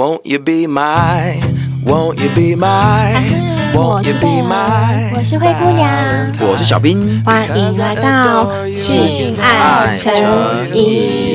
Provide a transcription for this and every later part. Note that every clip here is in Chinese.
Won't you be my? Won't you be my? Won't you be my? 我是灰姑娘，我是小兵，欢迎来到性爱诚引。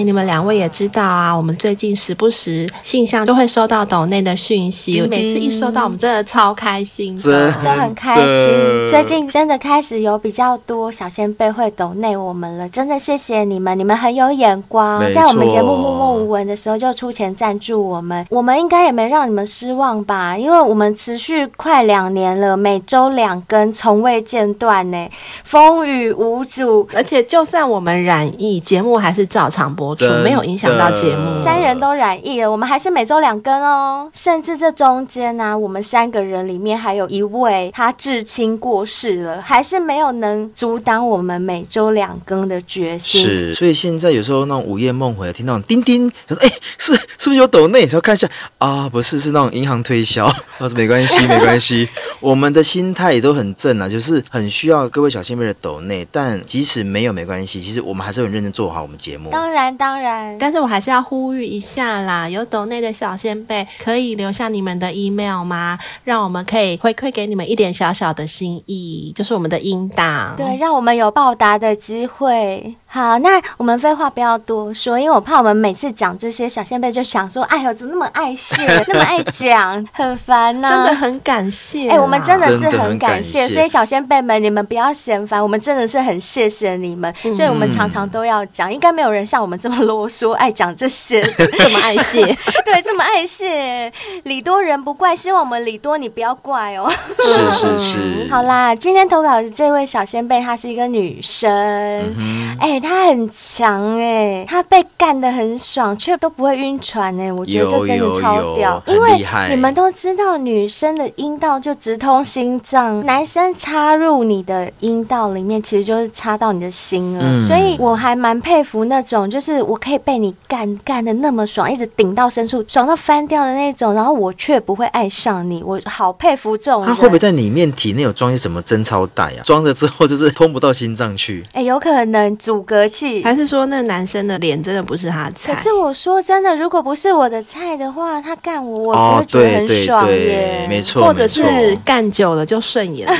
哎，你们两位也知道啊，我们最近时不时信箱都会收到抖内的讯息，每次一收到，我们真的超开心的，真就很开心。最近真的开始有比较多小仙贝会抖内我们了，真的谢谢你们，你们很有眼光，在我们节目默默无闻的时候就出钱赞助我们，我们应该也没让你们失望吧？因为我们持续快两年了，每周两更，从未间断呢，风雨无阻，而且就算我们染疫，节目还是照常播出，没有影响到节目。三人都染疫了，我们还是每周两更哦。甚至这中间呢、啊，我们三个人里面还有一位他至亲过世了，还是没有能阻挡我们每周两更的决心。是，所以现在有时候那种午夜梦回，听到叮叮，就说：“哎、欸，是是不是有抖内？”然后看一下啊，不是，是那种银行推销。我说没关系，没关系，我们的心态也都很正啊，就是很需要各位小仙贝的抖内，但即使没有没关系，其实我们还是很认真做好我们节目。当然，当然。但是我还是要呼吁一下啦，有抖内的小仙贝可以留下你们的 email 吗？让我们可以回馈给你们一点小小的心意，就是我们的音档。对，让我们有报答的机会。好，那我们废话不要多说，因为我怕我们每次讲这些小仙贝就想说，哎呦，怎么那么爱谢，那么爱讲，很烦呢、啊。真的很感谢，哎、欸，我们真的是很感谢，所以小仙贝们，你们不要嫌烦，我们真的是很谢谢你们，嗯、所以我们常常都要讲，应该没有人像我们这么啰嗦，爱讲这些，这么爱谢，对，这么爱谢，礼多人不怪，希望我们礼多你不要怪哦。是是是，好啦，今天投稿的这位小仙贝，她是一个女生，哎、嗯。欸他很强哎、欸，他被干的很爽，却都不会晕船哎、欸，我觉得这真的超屌。因为你们都知道，女生的阴道就直通心脏，男生插入你的阴道里面，其实就是插到你的心了。嗯、所以我还蛮佩服那种，就是我可以被你干干的那么爽，一直顶到深处，爽到翻掉的那种，然后我却不会爱上你，我好佩服这种。他会不会在里面体内有装些什么贞操带啊？装了之后就是通不到心脏去？哎、欸，有可能阻隔气，还是说那个男生的脸真的不是他的菜？可是我说真的，如果不是我的菜的话，他干我，我不会觉得很爽耶。没错，或者是干久了就顺眼了。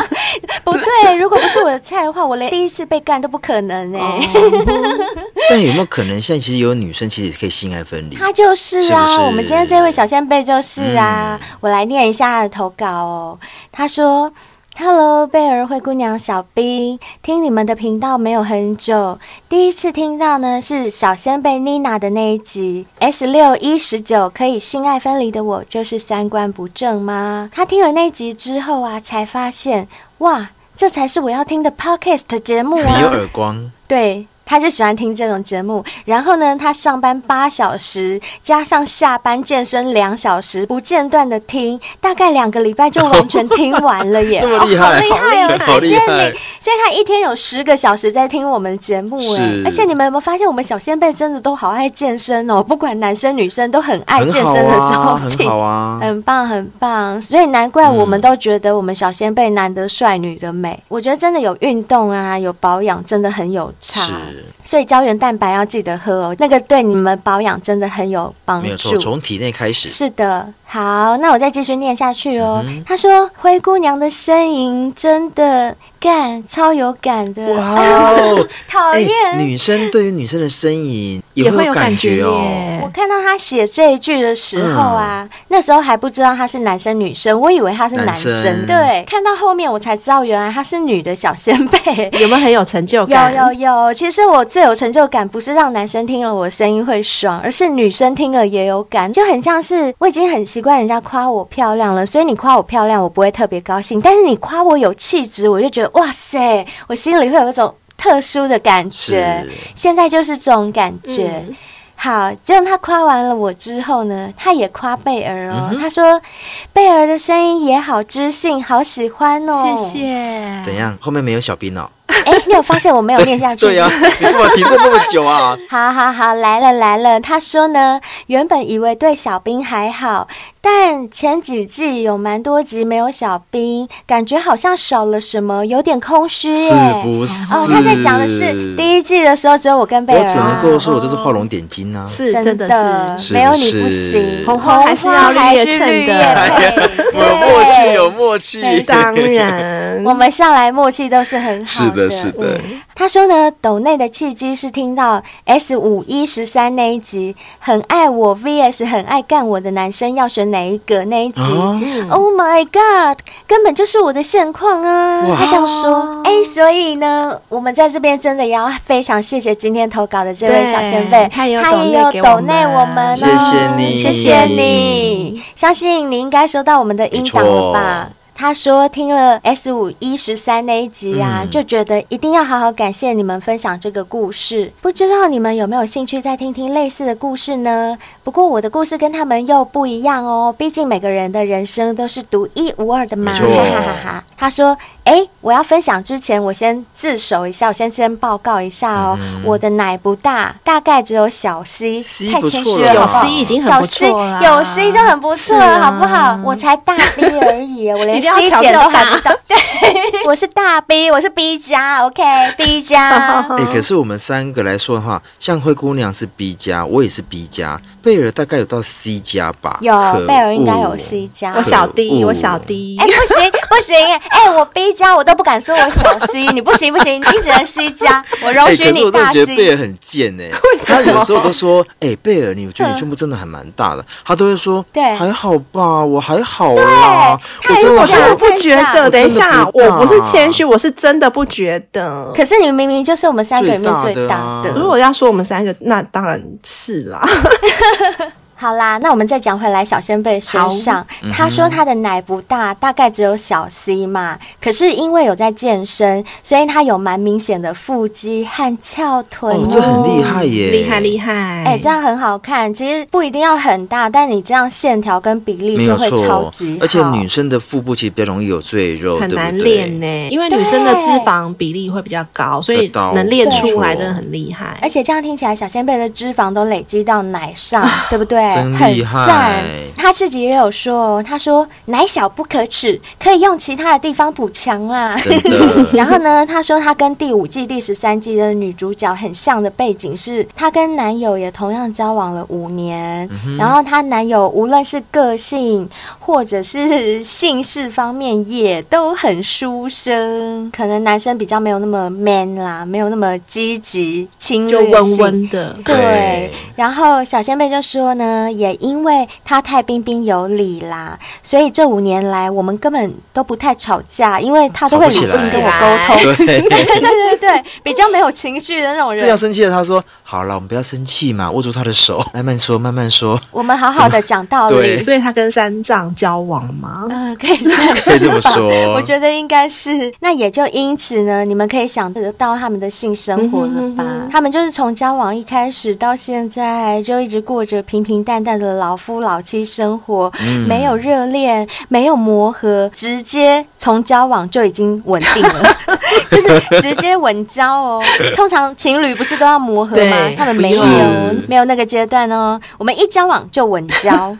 不对，如果不是我的菜的话，我连第一次被干都不可能哎。哦、但有没有可能，现在其实有女生其实也可以性爱分离？他就是啊，是是我们今天这位小仙贝就是啊，嗯、我来念一下他的投稿哦。他说。Hello，贝儿灰姑娘小兵，听你们的频道没有很久，第一次听到呢是小仙贝妮娜的那一集 S 六一十九，可以性爱分离的我就是三观不正吗？他听了那集之后啊，才发现哇，这才是我要听的 Podcast 节目啊！你 有耳光？对。他就喜欢听这种节目，然后呢，他上班八小时，加上下班健身两小时，不间断的听，大概两个礼拜就完全听完了耶！这么厉害，哦、好厉害哦！谢谢你。所以他一天有十个小时在听我们的节目哎，而且你们有没有发现，我们小仙贝真的都好爱健身哦，不管男生女生都很爱健身的时候听，很好啊，很棒很棒。所以难怪我们都觉得我们小仙贝男的帅，女的美。嗯、我觉得真的有运动啊，有保养，真的很有差。是。所以胶原蛋白要记得喝哦，那个对你们保养真的很有帮助。没有错，从体内开始。是的，好，那我再继续念下去哦。嗯、他说：“灰姑娘的声音真的。”干超有感的哇哦！讨厌、欸、女生对于女生的声音也会有感觉哦。觉我看到他写这一句的时候啊，嗯、那时候还不知道他是男生女生，我以为他是男生。男生对，看到后面我才知道原来他是女的小仙贝。有没有很有成就感？有有有。其实我最有成就感不是让男生听了我声音会爽，而是女生听了也有感，就很像是我已经很习惯人家夸我漂亮了，所以你夸我漂亮，我不会特别高兴。但是你夸我有气质，我就觉得。哇塞！我心里会有一种特殊的感觉，现在就是这种感觉。嗯、好，结果他夸完了我之后呢，他也夸贝儿哦，嗯、他说贝儿的声音也好知性，好喜欢哦。谢谢。怎样？后面没有小兵哦？哎，你有发现我没有念下去？对呀，你怎么停顿那么久啊？好好好，来了来了。他说呢，原本以为对小兵还好。但前几季有蛮多集没有小兵，感觉好像少了什么，有点空虚耶。是不是？哦，他在讲的是第一季的时候，只有我跟贝尔。我只能够说，我这是画龙点睛啊！是真的是，没有你不行。红红还是要绿叶衬的，有默契，有默契。当然，我们向来默契都是很好的。是的，是的。他说呢，抖内的契机是听到 S 五一十三那一集，很爱我 VS 很爱干我的男生要选哪一个那一集？Oh my god，根本就是我的现况啊！他这样说，哎，所以呢，我们在这边真的也要非常谢谢今天投稿的这位小先辈，他也有抖内我们，谢谢你，谢谢你，相信你应该收到我们的音档了吧？他说听了 S 五一十三那一集啊，嗯、就觉得一定要好好感谢你们分享这个故事。不知道你们有没有兴趣再听听类似的故事呢？不过我的故事跟他们又不一样哦，毕竟每个人的人生都是独一无二的嘛。哈哈哈哈。他说。哎，我要分享之前，我先自首一下，我先先报告一下哦。嗯、我的奶不大，大概只有小 C，, C 太谦虚了，有 C 已经很不错了，有 C 就很不错了，啊、好不好？我才大 B 而已，我连 C 减都还不到。对，我是大 B，我是 B 加，OK，B 加。哎，可是我们三个来说的话，像灰姑娘是 B 加，我也是 B 加。贝尔大概有到 C 加吧？有，贝尔应该有 C 加。我小 D，我小 D。哎，不行不行，哎，我 B 加我都不敢说我小 C，你不行不行，你只能 C 加，我容许你大 C。可是我真的觉得贝尔很贱哎，他有时候都说，哎，贝尔，你我觉得你胸部真的还蛮大的，他都会说，对，还好吧，我还好啦。可是我真的不觉得，等一下，我不是谦虚，我是真的不觉得。可是你们明明就是我们三个里面最大的。如果要说我们三个，那当然是啦。好啦，那我们再讲回来，小仙贝身上，嗯、他说他的奶不大，大概只有小 C 嘛。可是因为有在健身，所以他有蛮明显的腹肌和翘臀哦，哦，这很厉害耶，厉害厉害。哎、欸，这样很好看。其实不一定要很大，但你这样线条跟比例就会超级。而且女生的腹部其实比较容易有赘肉，很难练呢。因为女生的脂肪比例会比较高，所以能练出来真的很厉害。而且这样听起来，小仙贝的脂肪都累积到奶上，啊、对不对？真厉害！赞，他自己也有说，他说奶小不可耻，可以用其他的地方补强啦。然后呢，他说他跟第五季第十三季的女主角很像的背景是，她跟男友也同样交往了五年，嗯、然后她男友无论是个性或者是姓氏方面也都很书生，可能男生比较没有那么 man 啦，没有那么积极就温温的。对。对然后小仙贝就说呢，也。因为他太彬彬有礼啦，所以这五年来我们根本都不太吵架，因为他都会理性跟我沟通。对 对对对，比较没有情绪的那种人。这样生气了，他说：“好了，我们不要生气嘛，握住他的手，慢慢说，慢慢说。”我们好好的讲道理。所以他跟三藏交往吗？嗯、可以这么说。我觉得应该是。那也就因此呢，你们可以想得到他们的性生活了吧？他们就是从交往一开始到现在，就一直过着平平淡淡的。老夫老妻生活，嗯、没有热恋，没有磨合，直接从交往就已经稳定了，就是直接稳交哦。通常情侣不是都要磨合吗？他们没有，没有那个阶段哦。我们一交往就稳交。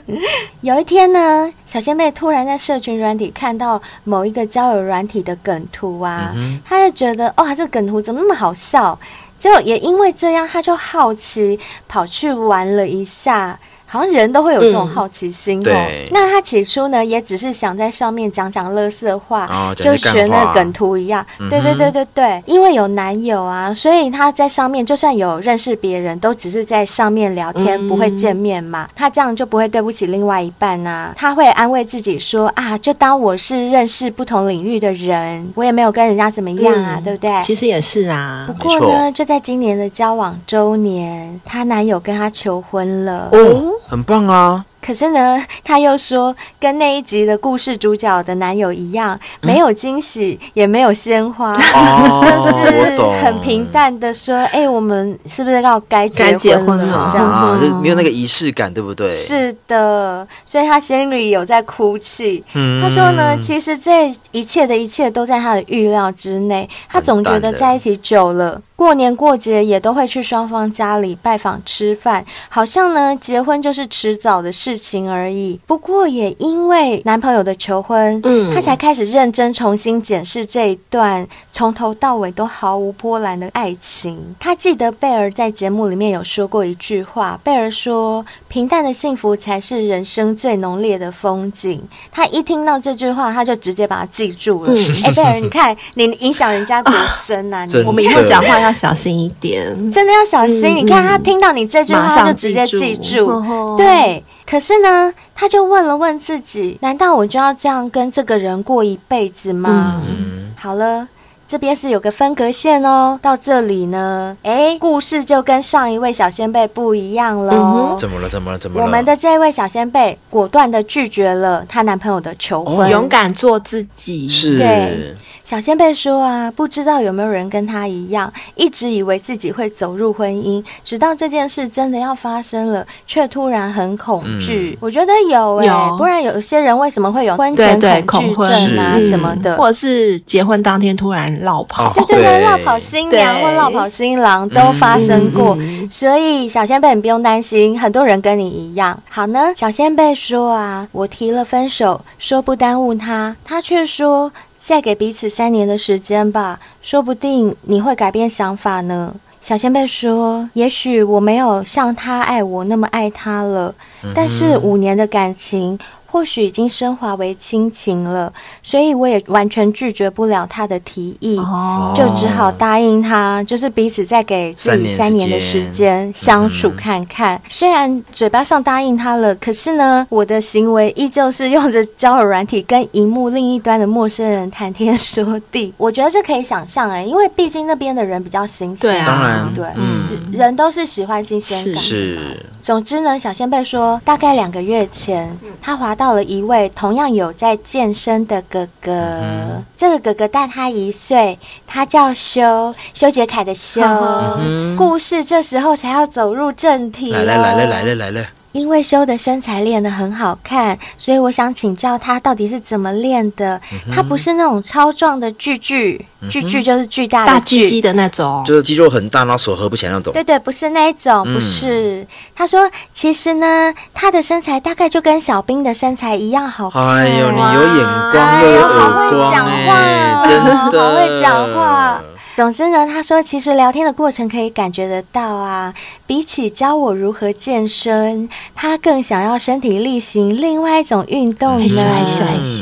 有一天呢，小仙妹突然在社群软体看到某一个交友软体的梗图啊，嗯、她就觉得哇，这个梗图怎么那么好笑？就也因为这样，她就好奇跑去玩了一下。好像人都会有这种好奇心哦。嗯、那他起初呢，也只是想在上面讲讲乐色话，哦、就学那个梗图一样。嗯、对对对对对，因为有男友啊，所以他在上面就算有认识别人，都只是在上面聊天，嗯、不会见面嘛。他这样就不会对不起另外一半啊。他会安慰自己说啊，就当我是认识不同领域的人，我也没有跟人家怎么样啊，嗯、对不对？其实也是啊。不过呢，就在今年的交往周年，她男友跟她求婚了。哦很棒啊！可是呢，他又说跟那一集的故事主角的男友一样，没有惊喜，嗯、也没有鲜花，哦、就是很平淡的说：“哎、欸，我们是不是要该结婚了？”这样啊，就没有那个仪式感，对不对？是的，所以他心里有在哭泣。嗯、他说呢，其实这一切的一切都在他的预料之内。他总觉得在一起久了。过年过节也都会去双方家里拜访吃饭，好像呢结婚就是迟早的事情而已。不过也因为男朋友的求婚，嗯，她才开始认真重新检视这一段从头到尾都毫无波澜的爱情。她记得贝儿在节目里面有说过一句话，贝儿说：“平淡的幸福才是人生最浓烈的风景。”她一听到这句话，她就直接把它记住了。哎、嗯，贝儿，你看你影响人家多深啊！你我们以后讲话要小心一点，真的要小心。嗯、你看他听到你这句话，他就直接记住。对，可是呢，他就问了问自己：难道我就要这样跟这个人过一辈子吗？嗯、好了。这边是有个分隔线哦，到这里呢，哎，故事就跟上一位小仙贝不一样了。嗯、怎么了？怎么了？怎么了？我们的这位小仙贝果断的拒绝了她男朋友的求婚，哦、勇敢做自己。是。对。小仙贝说啊，不知道有没有人跟他一样，一直以为自己会走入婚姻，直到这件事真的要发生了，却突然很恐惧。嗯、我觉得有哎、欸，不然有些人为什么会有婚前恐惧症啊什么的，或者是结婚当天突然落跑，对对对，落跑新娘或落跑新郎都发生过。嗯、所以小仙贝你不用担心，很多人跟你一样。好呢，小仙贝说啊，我提了分手，说不耽误他，他却说。再给彼此三年的时间吧，说不定你会改变想法呢。小仙贝说：“也许我没有像他爱我那么爱他了，但是五年的感情。”或许已经升华为亲情了，所以我也完全拒绝不了他的提议，哦、就只好答应他，就是彼此再给自己三年的时间相处看看。嗯、虽然嘴巴上答应他了，可是呢，我的行为依旧是用着交友软体跟荧幕另一端的陌生人谈天说地。我觉得这可以想象哎，因为毕竟那边的人比较新鲜，对啊，当然，对，嗯，人都是喜欢新鲜感。是。总之呢，小仙贝说，大概两个月前，他滑到。了一位同样有在健身的哥哥，嗯、这个哥哥大他一岁，他叫修修杰楷的修。嗯、故事这时候才要走入正题。来了来了来了来了。因为修的身材练得很好看，所以我想请教他到底是怎么练的。嗯、他不是那种超壮的巨巨，巨巨就是巨大的大巨肌的那种，就是肌肉很大，然后手合不起来那种。对对，不是那一种，不是。嗯、他说，其实呢，他的身材大概就跟小兵的身材一样好看。哎呦，你有眼光又有耳光，哎，真的 好会讲话。总之呢，他说其实聊天的过程可以感觉得到啊，比起教我如何健身，他更想要身体力行另外一种运动呢。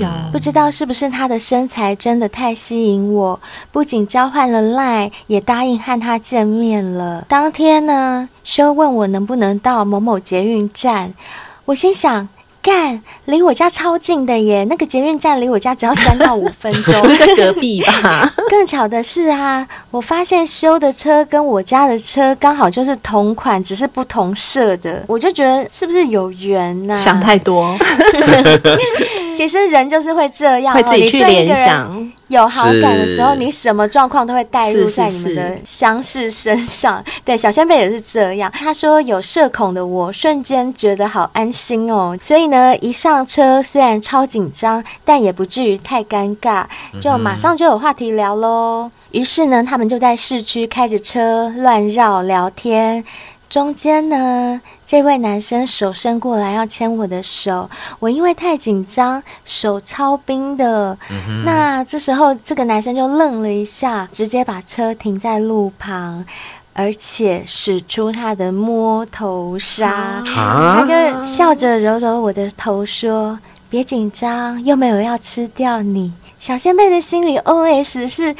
嗯、不知道是不是他的身材真的太吸引我，不仅交换了 LINE，也答应和他见面了。当天呢，修问我能不能到某某捷运站，我心想。干，离我家超近的耶！那个捷运站离我家只要三到五分钟，就在隔壁吧。更巧的是啊，我发现修的车跟我家的车刚好就是同款，只是不同色的。我就觉得是不是有缘呐、啊？想太多。其实人就是会这样，会自己去联想。有好感的时候，你什么状况都会带入在你们的相识身上。是是是对，小仙贝也是这样。他说有社恐的我，瞬间觉得好安心哦。所以呢，一上车虽然超紧张，但也不至于太尴尬，就马上就有话题聊喽。于、嗯、是呢，他们就在市区开着车乱绕聊天。中间呢，这位男生手伸过来要牵我的手，我因为太紧张，手超冰的。嗯、那这时候，这个男生就愣了一下，直接把车停在路旁，而且使出他的摸头杀。哈他就笑着揉揉我的头，说：“别紧张，又没有要吃掉你。”小仙贝的心里 OS 是。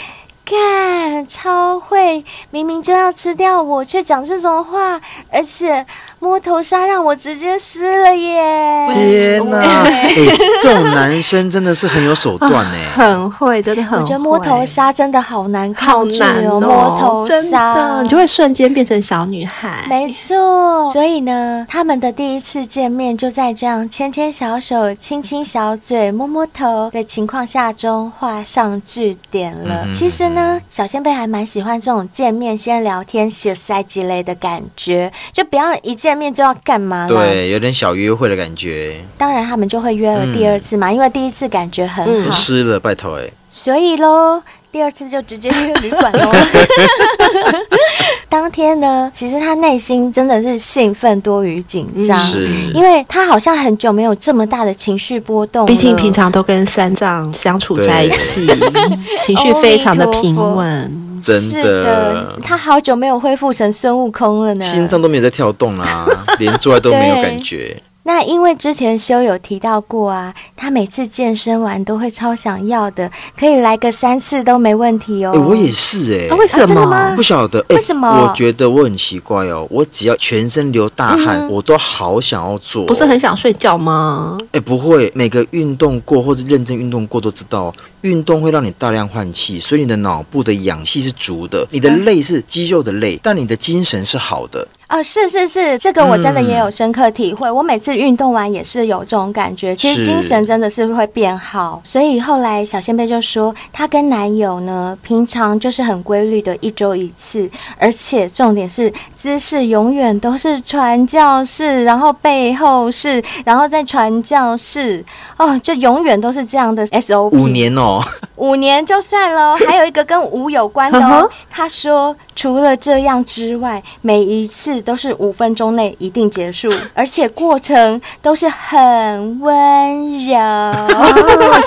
看，超会！明明就要吃掉我，却讲这种话，而且。摸头杀让我直接湿了耶！天哪，哎，这种男生真的是很有手段呢，很会，真的很会。我觉得摸头杀真的好难抗拒哦，摸头杀，你就会瞬间变成小女孩。没错，所以呢，他们的第一次见面就在这样牵牵小手、亲亲小嘴、摸摸头的情况下中画上句点了。其实呢，小仙贝还蛮喜欢这种见面先聊天、写塞之类的感觉，就不要一见。面就要干嘛？对，有点小约会的感觉。当然，他们就会约了第二次嘛，嗯、因为第一次感觉很好。湿、嗯、了，拜托哎。所以喽，第二次就直接约旅馆喽。当天呢，其实他内心真的是兴奋多于紧张，是因为他好像很久没有这么大的情绪波动。毕竟平常都跟三藏相处在一起，情绪非常的平稳。真的，他好久没有恢复成孙悟空了呢，心脏都没有在跳动啊，连做爱都没有感觉。那因为之前修有提到过啊，他每次健身完都会超想要的，可以来个三次都没问题哦。哎、欸，我也是哎、欸啊，为什么？吗？不晓得、欸，为什么？我觉得我很奇怪哦，我只要全身流大汗，嗯、我都好想要做、哦。不是很想睡觉吗？哎、欸，不会，每个运动过或者认真运动过都知道，运动会让你大量换气，所以你的脑部的氧气是足的，你的累是肌肉的累，嗯、但你的精神是好的。哦，是是是，这个我真的也有深刻体会。嗯、我每次运动完也是有这种感觉，其实精神真的是会变好。所以后来小仙贝就说，她跟男友呢，平常就是很规律的一周一次，而且重点是姿势永远都是传教士，然后背后是，然后再传教士，哦，就永远都是这样的 SOP。五年哦，五年就算了，还有一个跟五有关的哦。他说，除了这样之外，每一次。都是五分钟内一定结束，而且过程都是很温柔。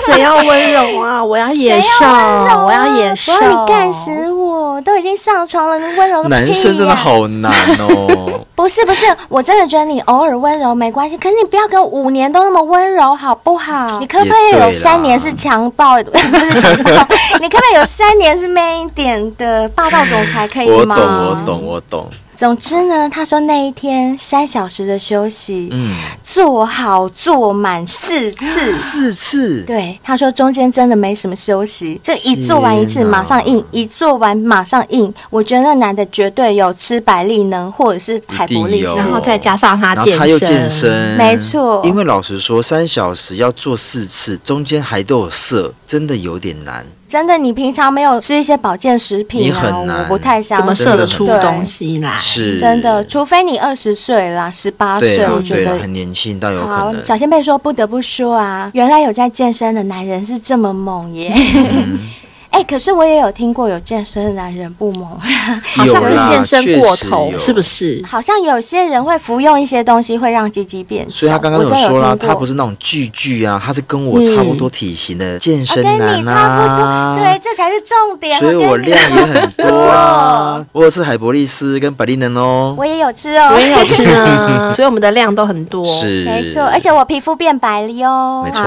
谁要温柔啊？我要野兽，我要野兽，我要你干死我！都已经上床了，你温柔个屁啊！男生真的好难哦。不是不是，我真的觉得你偶尔温柔没关系，可是你不要跟五年都那么温柔，好不好？你可不可以有三年是强暴？不是强暴，你可不可以有三年是 man 一点的霸道总裁？可以吗？我懂，我懂，我懂。总之呢，他说那一天三小时的休息，嗯，做好做满四次，四次，对，他说中间真的没什么休息，就一做完一次马上硬，一做完马上硬。我觉得那男的绝对有吃百利能或者是海博力，然后再加上他健身，他又健身，没错。因为老实说，三小时要做四次，中间还都有色，真的有点难。真的，你平常没有吃一些保健食品啊？我不太相信，怎么射得出东西来？是真的，除非你二十岁啦，十八岁，我觉得很年轻，倒有可能。好，小仙贝说，不得不说啊，原来有在健身的男人是这么猛耶。嗯 哎、欸，可是我也有听过有健身的男人不猛，好像是健身过头，是不是？好像有些人会服用一些东西，会让鸡鸡变小。所以他刚刚有说了，他不是那种巨巨啊，他是跟我差不多体型的健身男啊。跟你差不多，对，这才是重点。所以我量也很多啊，我有吃海博力斯跟百利能哦，我也有吃哦，我也有吃啊，所以我们的量都很多，是没错，而且我皮肤变白了哟，没错。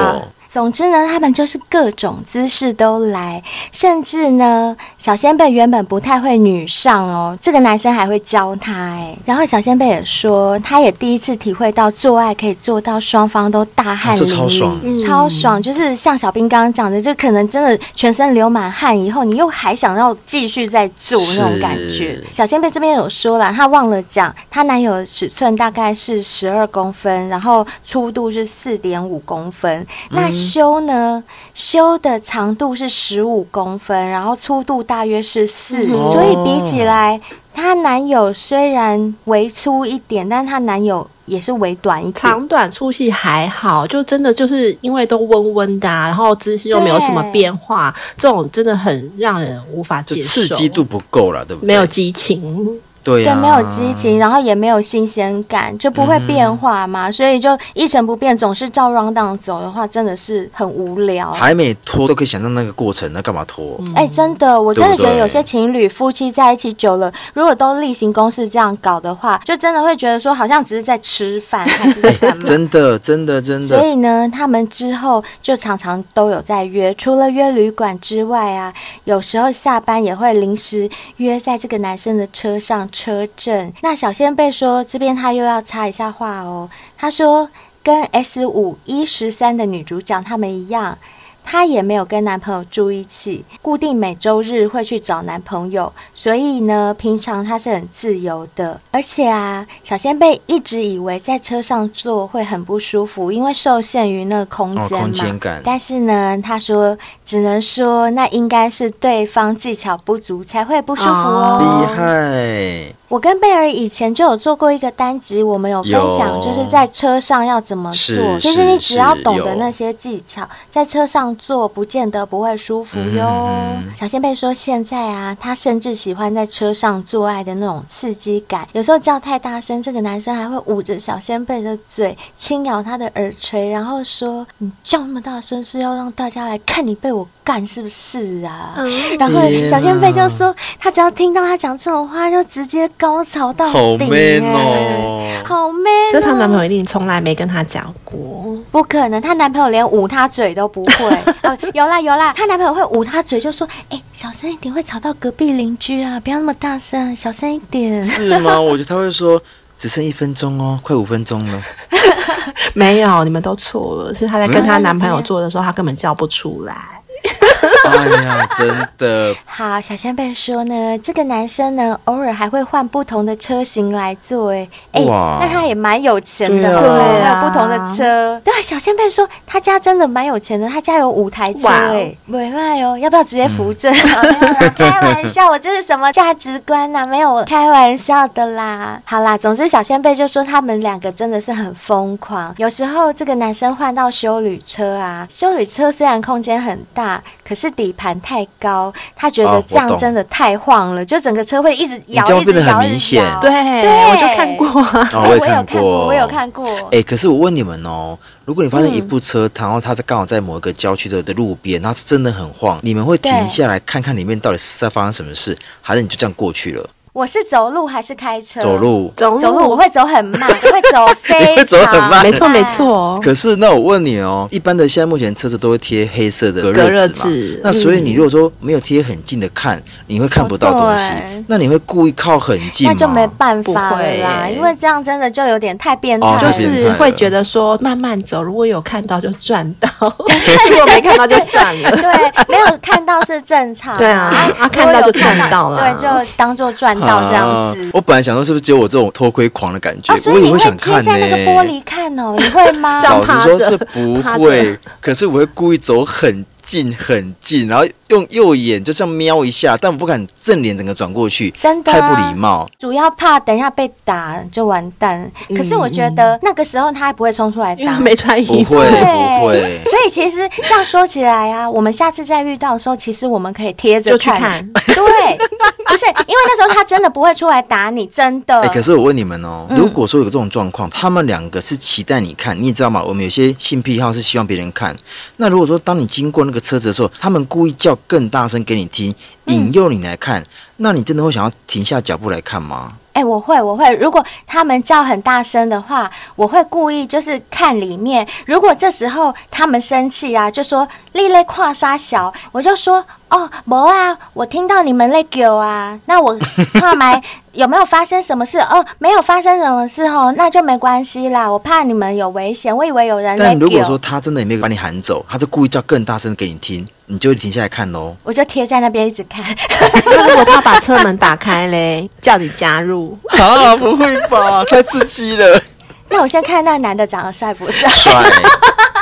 总之呢，他们就是各种姿势都来，甚至呢，小仙贝原本不太会女上哦，这个男生还会教他哎。然后小仙贝也说，他也第一次体会到做爱可以做到双方都大汗淋漓，超爽，嗯、超爽。就是像小兵刚刚讲的，就可能真的全身流满汗以后，你又还想要继续再做那种感觉。小仙贝这边有说了，他忘了讲，她男友的尺寸大概是十二公分，然后粗度是四点五公分，那。修呢？修的长度是十五公分，然后粗度大约是四，嗯，所以比起来，她男友虽然微粗一点，但她男友也是微短一点。长短粗细还好，就真的就是因为都温温的，啊，然后姿势又没有什么变化，这种真的很让人无法接受，刺激度不够了，对不对？没有激情。对，啊、对，没有激情，然后也没有新鲜感，就不会变化嘛，嗯、所以就一成不变，总是照 round down 走的话，真的是很无聊。还没拖都可以想到那个过程，那干嘛拖？哎、嗯欸，真的，我真的觉得有些情侣夫妻在一起久了，如果都例行公事这样搞的话，就真的会觉得说，好像只是在吃饭，还是在干嘛？真的，真的，真的。所以呢，他们之后就常常都有在约，除了约旅馆之外啊，有时候下班也会临时约在这个男生的车上车震。那小仙贝说，这边他又要插一下话哦。他说，跟 S 五一十三的女主角她们一样。她也没有跟男朋友住一起，固定每周日会去找男朋友，所以呢，平常她是很自由的。而且啊，小仙贝一直以为在车上坐会很不舒服，因为受限于那个空间嘛。哦，空间感。但是呢，她说只能说那应该是对方技巧不足才会不舒服哦。厉害！我跟贝尔以前就有做过一个单集，我们有分享，就是在车上要怎么做。其实你只要懂得那些技巧，在车上。上坐，不见得不会舒服哟。嗯、小仙贝说，现在啊，他甚至喜欢在车上做爱的那种刺激感。有时候叫太大声，这个男生还会捂着小仙贝的嘴，轻咬他的耳垂，然后说：“你叫那么大声，是要让大家来看你被我干是不是啊？”嗯、然后小仙贝就说，他只要听到他讲这种话，就直接高潮到顶。好 man 哦，好 man 哦。这她男朋友一定从来没跟她讲过，不可能，她男朋友连捂她嘴都不会。哦，有啦有啦，她男朋友会捂她嘴，就说：“哎、欸，小声一点，会吵到隔壁邻居啊，不要那么大声，小声一点。”是吗？我觉得他会说：“只剩一分钟哦，快五分钟了。”没有，你们都错了，是她在跟她男朋友做的时候，她根本叫不出来。哎呀，真的好。小仙贝说呢，这个男生呢，偶尔还会换不同的车型来坐。哎，哎，那他也蛮有钱的，对啊，不同的车。对，小仙贝说他家真的蛮有钱的，他家有五台车。哎，没卖哦，要不要直接扶正？开玩笑，我这是什么价值观呢？没有开玩笑的啦。好啦，总之小仙贝就说他们两个真的是很疯狂。有时候这个男生换到修旅车啊，修旅车虽然空间很大。可是底盘太高，他觉得这样真的太晃了，就整个车会一直摇，变得很明显。对，对。我就看过，我也看过，我有看过。哎，可是我问你们哦，如果你发现一部车，然后它在刚好在某一个郊区的的路边，然后真的很晃，你们会停下来看看里面到底是在发生什么事，还是你就这样过去了？我是走路还是开车？走路，走路，我会走很慢，我会走非常走很慢，没错没错。可是那我问你哦，一般的现在目前车子都会贴黑色的隔热纸嘛？那所以你如果说没有贴很近的看，你会看不到东西。那你会故意靠很近吗？那就没办法了啦，因为这样真的就有点太变态，就是会觉得说慢慢走，如果有看到就赚到，如果没看到就算了。对，没有看到是正常。对啊，啊看到就赚到了，对，就当做赚。到这样子，我本来想说是不是只有我这种偷窥狂的感觉，所以你会贴在那个玻璃看哦，你会吗？老实说是不 会，可是我会故意走很近很近，然后用右眼就这样瞄一下，但我不敢正脸整个转过去，真的太不礼貌。主要怕等一下被打就完蛋。可是我觉得那个时候他还不会冲出来打，没穿衣服，不会不会。所以其实这样说起来啊，我们下次再遇到的时候，其实我们可以贴着看。对，不是因为那时候他真的不会出来打你，真的。哎，可是我问你们哦，如果说有这种状况，他们两个是期待你看，你也知道吗？我们有些性癖好是希望别人看。那如果说当你经过那个车子的时候，他们故意叫更大声给你听，引诱你来看，嗯、那你真的会想要停下脚步来看吗？哎、欸，我会，我会。如果他们叫很大声的话，我会故意就是看里面。如果这时候他们生气啊，就说“丽丽跨沙小”，我就说。哦，没啊，我听到你们在叫啊，那我怕没有没有发生什么事？哦，没有发生什么事哦，那就没关系啦。我怕你们有危险，我以为有人在叫。但如果说他真的也没有把你喊走，他就故意叫更大声给你听，你就会停下来看喽。我就贴在那边一直看。那如果他把车门打开嘞，叫你加入？啊，不会吧，太刺激了。那我先看那男的长得帅不帅？帅。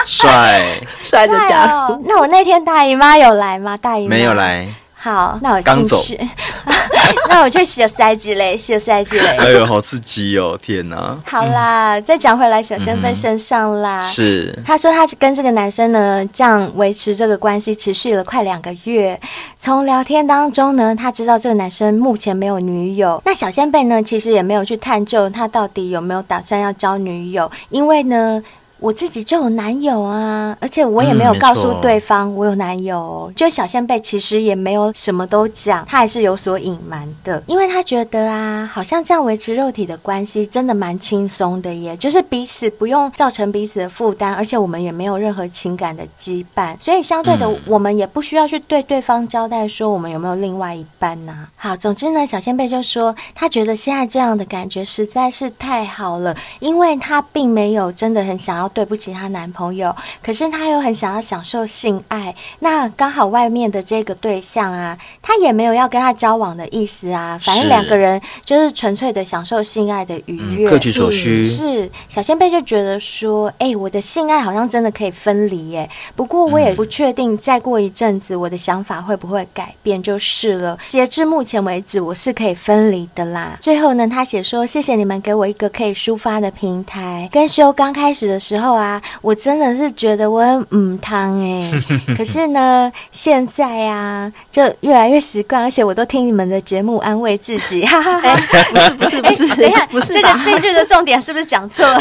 帅帅的家伙，哦，那我那天大姨妈有来吗？大姨妈没有来。好，那我进去。走 那我去小塞鸡嘞，小塞鸡嘞。哎呦，好刺激哦！天哪。好啦，嗯、再讲回来，小仙贝身上啦。是。他说他跟这个男生呢，这样维持这个关系持续了快两个月。从聊天当中呢，他知道这个男生目前没有女友。那小仙贝呢，其实也没有去探究他到底有没有打算要交女友，因为呢。我自己就有男友啊，而且我也没有告诉对方我有男友。嗯、就小仙贝其实也没有什么都讲，他还是有所隐瞒的，因为他觉得啊，好像这样维持肉体的关系真的蛮轻松的耶，就是彼此不用造成彼此的负担，而且我们也没有任何情感的羁绊，所以相对的，我们也不需要去对对方交代说我们有没有另外一半呐、啊。好，总之呢，小仙贝就说他觉得现在这样的感觉实在是太好了，因为他并没有真的很想要。对不起，她男朋友，可是她又很想要享受性爱。那刚好外面的这个对象啊，他也没有要跟他交往的意思啊。反正两个人就是纯粹的享受性爱的愉悦，各取所需。是小仙贝就觉得说，哎，我的性爱好像真的可以分离耶。不过我也不确定，再过一阵子我的想法会不会改变，就是了。截至目前为止，我是可以分离的啦。最后呢，他写说，谢谢你们给我一个可以抒发的平台。跟修刚开始的时候。候啊，我真的是觉得我很母汤哎。可是呢，现在啊，就越来越习惯，而且我都听你们的节目安慰自己。哈哈哈，不是不是不是，等一下，不是这个这句的重点是不是讲错了？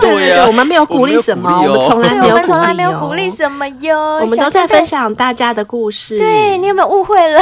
对呀，我们没有鼓励什么，我们从来没有，我们从来没有鼓励什么哟。我们都在分享大家的故事。对，你有没有误会了？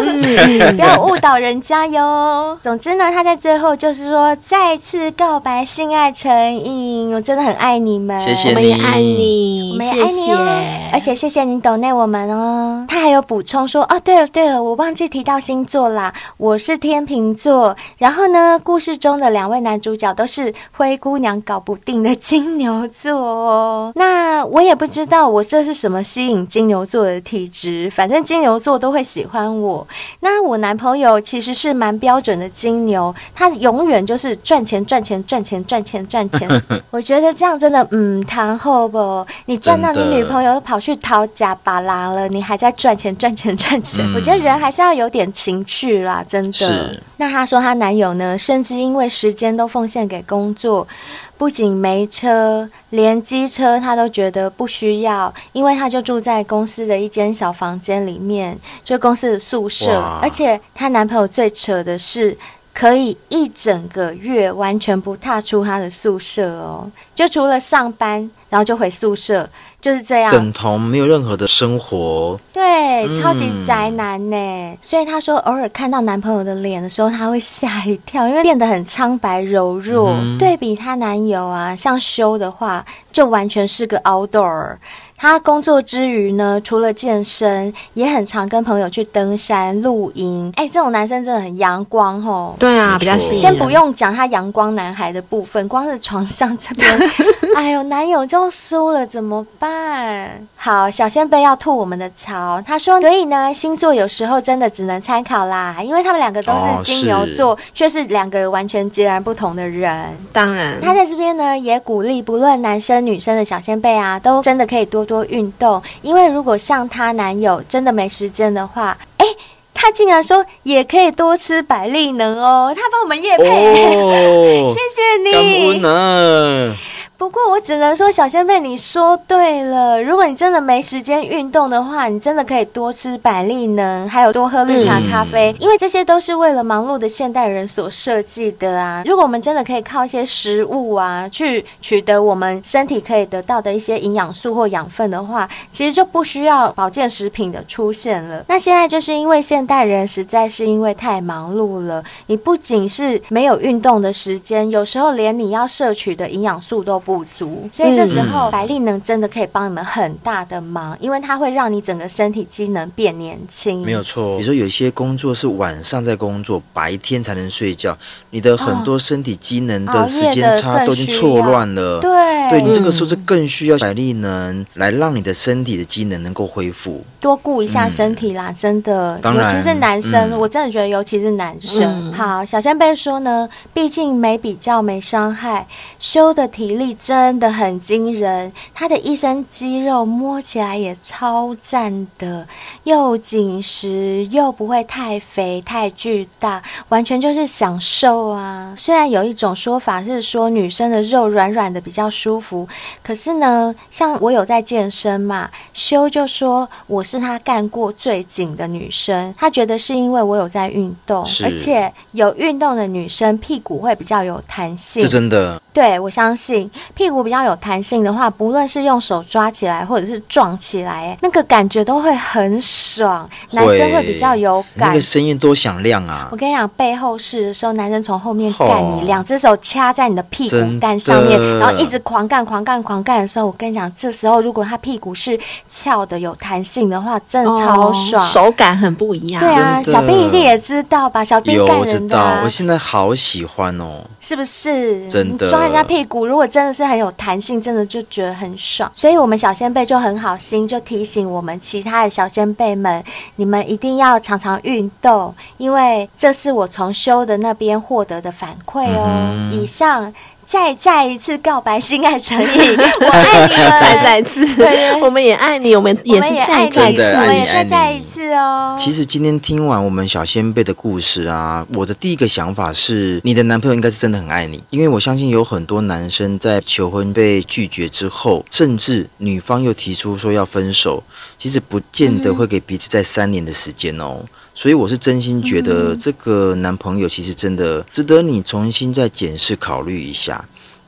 嗯不要误导人家哟。总之呢，他在最后就是说，再次告白，性爱成瘾。我真的很爱你们，谢谢你，我们也爱你，我们也爱你哦。而且谢谢你抖内我们哦。他还有补充说，哦，对了对了，我忘记提到星座啦，我是天秤座。然后呢，故事中的两位男主角都是灰姑娘搞不定的金牛座哦。那我也不知道我这是什么吸引金牛座的体质，反正金牛座都会喜欢我。那我男朋友其实是蛮标准的金牛，他永远就是赚钱赚钱赚钱赚钱赚钱。我觉得这样真的嗯，谈后不？你赚到你女朋友跑去讨假巴拉了，你还在赚钱赚钱赚钱。嗯、我觉得人还是要有点情趣啦，真的。那她说她男友呢，甚至因为时间都奉献给工作，不仅没车，连机车他都觉得不需要，因为他就住在公司的一间小房间里面，就公司的宿舍。而且她男朋友最扯的是，可以一整个月完全不踏出他的宿舍哦，就除了上班，然后就回宿舍，就是这样，等同没有任何的生活。对，超级宅男呢。嗯、所以他说，偶尔看到男朋友的脸的时候，他会吓一跳，因为变得很苍白柔弱。嗯、对比她男友啊，像修的话，就完全是个 outdoor。他工作之余呢，除了健身，也很常跟朋友去登山露营。哎，这种男生真的很阳光哦。对啊，比较吸引。先不用讲他阳光男孩的部分，光是床上这边，哎呦，男友就输了，怎么办？好，小仙贝要吐我们的槽。他说，所以呢，星座有时候真的只能参考啦，因为他们两个都是金牛座，却、哦、是两个完全截然不同的人。当然，他在这边呢，也鼓励不论男生女生的小仙贝啊，都真的可以多多。多运动，因为如果像她男友真的没时间的话，哎，她竟然说也可以多吃百利能哦，她帮我们夜配，哦、谢谢你。不过我只能说，小仙贝，你说对了。如果你真的没时间运动的话，你真的可以多吃百利能，还有多喝绿茶咖啡，嗯、因为这些都是为了忙碌的现代人所设计的啊。如果我们真的可以靠一些食物啊，去取得我们身体可以得到的一些营养素或养分的话，其实就不需要保健食品的出现了。那现在就是因为现代人实在是因为太忙碌了，你不仅是没有运动的时间，有时候连你要摄取的营养素都不。不足，所以这时候百利能真的可以帮你们很大的忙，因为它会让你整个身体机能变年轻。没有错，你说有些工作是晚上在工作，白天才能睡觉，你的很多身体机能的时间差都已经错乱了。对，对你这个时候是更需要百利能来让你的身体的机能能够恢复，多顾一下身体啦，嗯、真的。当然，尤其是男生，嗯、我真的觉得尤其是男生。嗯、好，小仙贝说呢，毕竟没比较没伤害，修的体力。真的很惊人，他的一身肌肉摸起来也超赞的，又紧实又不会太肥太巨大，完全就是享受啊！虽然有一种说法是说女生的肉软软的比较舒服，可是呢，像我有在健身嘛，修就说我是他干过最紧的女生，他觉得是因为我有在运动，而且有运动的女生屁股会比较有弹性，是真的。对，我相信屁股比较有弹性的话，不论是用手抓起来，或者是撞起来，那个感觉都会很爽。男生会比较有感，那个声音多响亮啊！我跟你讲，背后式的时候，男生从后面干你，两只、哦、手掐在你的屁股蛋上面，然后一直狂干、狂干、狂干的时候，我跟你讲，这时候如果他屁股是翘的、有弹性的话，真的超爽，哦、手感很不一样。对啊，小兵一定也知道吧？小兵干人的、啊，我知道，我现在好喜欢哦，是不是？真的抓。人家屁股如果真的是很有弹性，真的就觉得很爽。所以，我们小先辈就很好心，就提醒我们其他的小先辈们，你们一定要常常运动，因为这是我从修的那边获得的反馈哦。嗯、以上再再一次告白，心爱诚引，我爱你们，再再次，我们也爱你，我们也是再再一次，我们也再再一次哦。其实今天听完我们小仙贝的故事啊，我的第一个想法是，你的男朋友应该是真的很爱你，因为我相信有很多男生在求婚被拒绝之后，甚至女方又提出说要分手，其实不见得会给彼此在三年的时间哦。所以我是真心觉得这个男朋友其实真的值得你重新再检视考虑一下。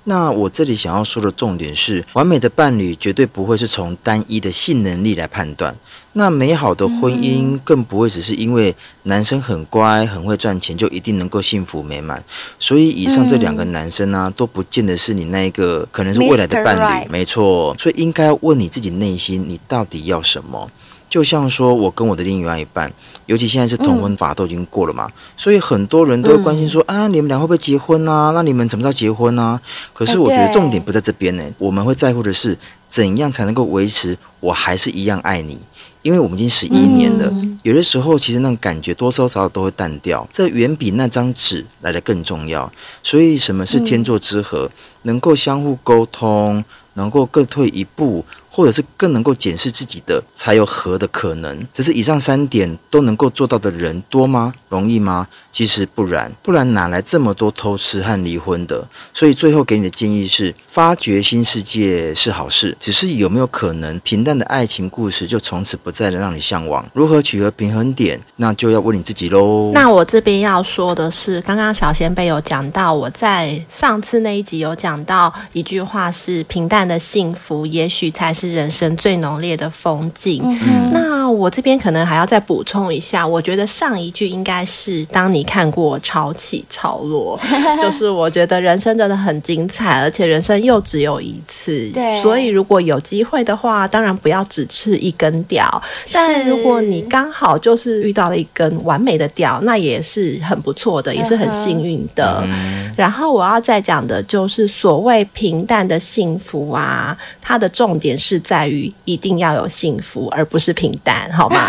那我这里想要说的重点是，完美的伴侣绝对不会是从单一的性能力来判断。那美好的婚姻更不会只是因为男生很乖、很会赚钱就一定能够幸福美满。所以以上这两个男生呢、啊，都不见得是你那一个可能是未来的伴侣。没错，所以应该问你自己内心，你到底要什么？就像说，我跟我的另外一半，尤其现在是同婚法都已经过了嘛，嗯、所以很多人都会关心说，嗯、啊，你们俩会不会结婚啊？那你们怎么知道结婚啊？可是我觉得重点不在这边呢，我们会在乎的是怎样才能够维持我还是一样爱你，因为我们已经十一年了，嗯、有的时候其实那种感觉多多少少都会淡掉，这远比那张纸来的更重要。所以什么是天作之合？嗯、能够相互沟通，能够各退一步。或者是更能够检视自己的，才有和的可能。只是以上三点都能够做到的人多吗？容易吗？其实不然，不然哪来这么多偷吃和离婚的？所以最后给你的建议是：发掘新世界是好事，只是有没有可能平淡的爱情故事就从此不再能让你向往？如何取得平衡点？那就要问你自己喽。那我这边要说的是，刚刚小仙贝有讲到，我在上次那一集有讲到一句话是：平淡的幸福，也许才是。是人生最浓烈的风景。嗯、那我这边可能还要再补充一下，我觉得上一句应该是“当你看过潮起潮落 ”，就是我觉得人生真的很精彩，而且人生又只有一次。对，所以如果有机会的话，当然不要只吃一根吊。但如果你刚好就是遇到了一根完美的吊，那也是很不错的，也是很幸运的。嗯、然后我要再讲的就是所谓平淡的幸福啊，它的重点是。是在于一定要有幸福，而不是平淡，好吗？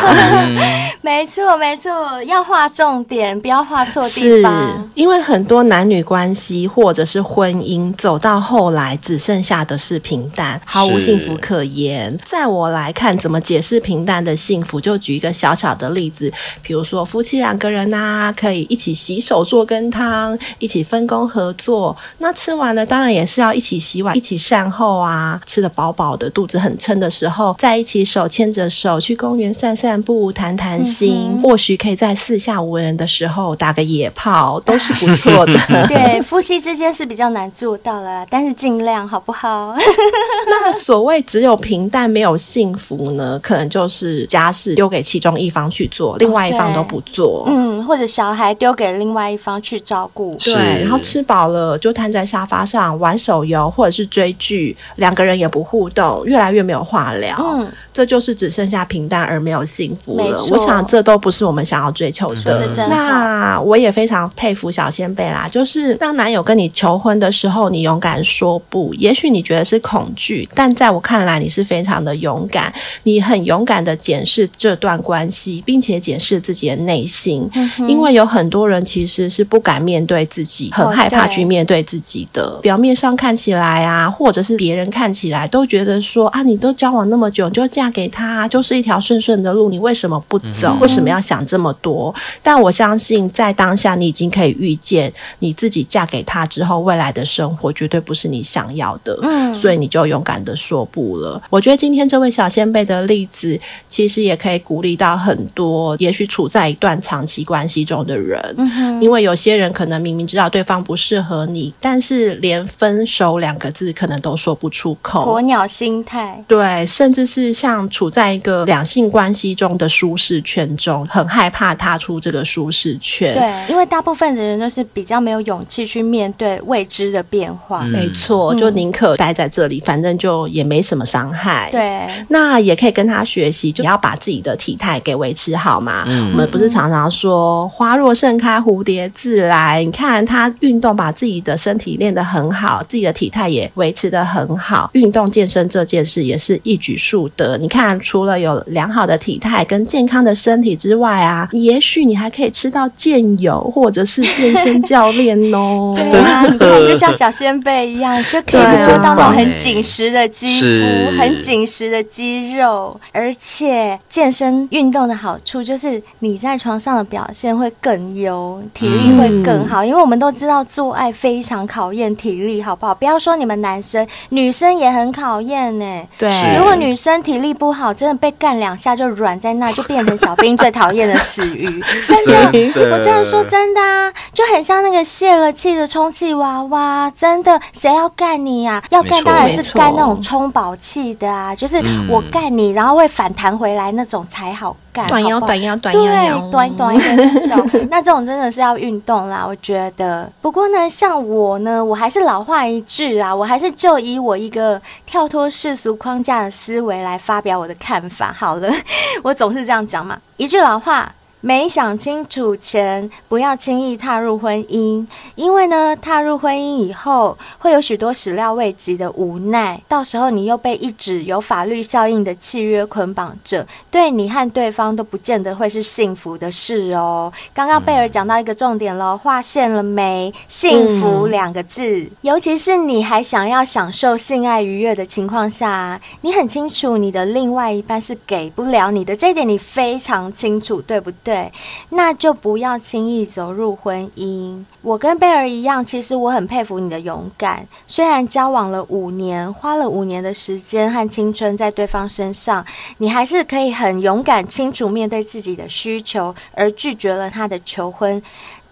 没错，没错，要画重点，不要画错地方。是因为很多男女关系或者是婚姻走到后来，只剩下的是平淡，毫无幸福可言。在我来看，怎么解释平淡的幸福？就举一个小小的例子，比如说夫妻两个人啊，可以一起洗手做羹汤，一起分工合作。那吃完了，当然也是要一起洗碗，一起善后啊，吃得饱饱的，肚子。很撑的时候，在一起手牵着手去公园散散步、谈谈心，嗯、或许可以在四下无人的时候打个野炮，都是不错的。对，夫妻之间是比较难做到了，但是尽量好不好？那所谓只有平淡没有幸福呢？可能就是家事丢给其中一方去做，另外一方都不做。嗯，或者小孩丢给另外一方去照顾。对，然后吃饱了就瘫在沙发上玩手游或者是追剧，两个人也不互动，越来。越没有话聊，嗯，这就是只剩下平淡而没有幸福了。我想这都不是我们想要追求的。嗯、那我也非常佩服小仙贝啦，就是当男友跟你求婚的时候，你勇敢说不。也许你觉得是恐惧，但在我看来，你是非常的勇敢。你很勇敢的检视这段关系，并且检视自己的内心，嗯、哼因为有很多人其实是不敢面对自己，很害怕去面对自己的。哦、表面上看起来啊，或者是别人看起来都觉得说。啊，你都交往那么久，你就嫁给他，就是一条顺顺的路，你为什么不走？嗯、为什么要想这么多？但我相信，在当下，你已经可以预见你自己嫁给他之后，未来的生活绝对不是你想要的。嗯，所以你就勇敢的说不了。我觉得今天这位小仙贝的例子，其实也可以鼓励到很多，也许处在一段长期关系中的人。嗯，因为有些人可能明明知道对方不适合你，但是连分手两个字可能都说不出口。鸵鸟心态。对，甚至是像处在一个两性关系中的舒适圈中，很害怕踏出这个舒适圈。对，因为大部分的人都是比较没有勇气去面对未知的变化。嗯、没错，就宁可待在这里，反正就也没什么伤害。对，那也可以跟他学习，就要把自己的体态给维持好嘛。嗯、我们不是常常说说，花若盛开，蝴蝶自来。你看他运动，把自己的身体练得很好，自己的体态也维持得很好。运动健身这件事也是一举数得。你看，除了有良好的体态跟健康的身体之外啊，也许你还可以吃到健友或者是健身教练哦。对啊，你看，就像小仙贝一样，就可以做到那种很紧实的肌肤，很紧实的肌肉，而且健身运动的好处就是你在床上的表现会更优，体力会更好。嗯、因为我们都知道做爱非常考验体力，好不好？不要说你们男生，女生也很考验呢。对，如果女生体力不好，真的被干两下就软在那，就变成小兵最讨厌的死鱼。真的，我这样说真的啊，就很像那个泄了气的充气娃娃。真的，谁要干你呀、啊？要干当然是干那种充饱气的啊，就是我干你，然后会反弹回来那种才好。短腰，短腰，短腰，对，短短的那种，那这种真的是要运动啦，我觉得。不过呢，像我呢，我还是老话一句啊，我还是就以我一个跳脱世俗框架的思维来发表我的看法好了。我总是这样讲嘛，一句老话。没想清楚前，不要轻易踏入婚姻，因为呢，踏入婚姻以后会有许多始料未及的无奈，到时候你又被一纸有法律效应的契约捆绑着，对你和对方都不见得会是幸福的事哦。刚刚贝尔讲到一个重点喽，划线了没？幸福两个字，尤其是你还想要享受性爱愉悦的情况下，你很清楚你的另外一半是给不了你的，这一点你非常清楚，对不对？对，那就不要轻易走入婚姻。我跟贝尔一样，其实我很佩服你的勇敢。虽然交往了五年，花了五年的时间和青春在对方身上，你还是可以很勇敢、清楚面对自己的需求，而拒绝了他的求婚。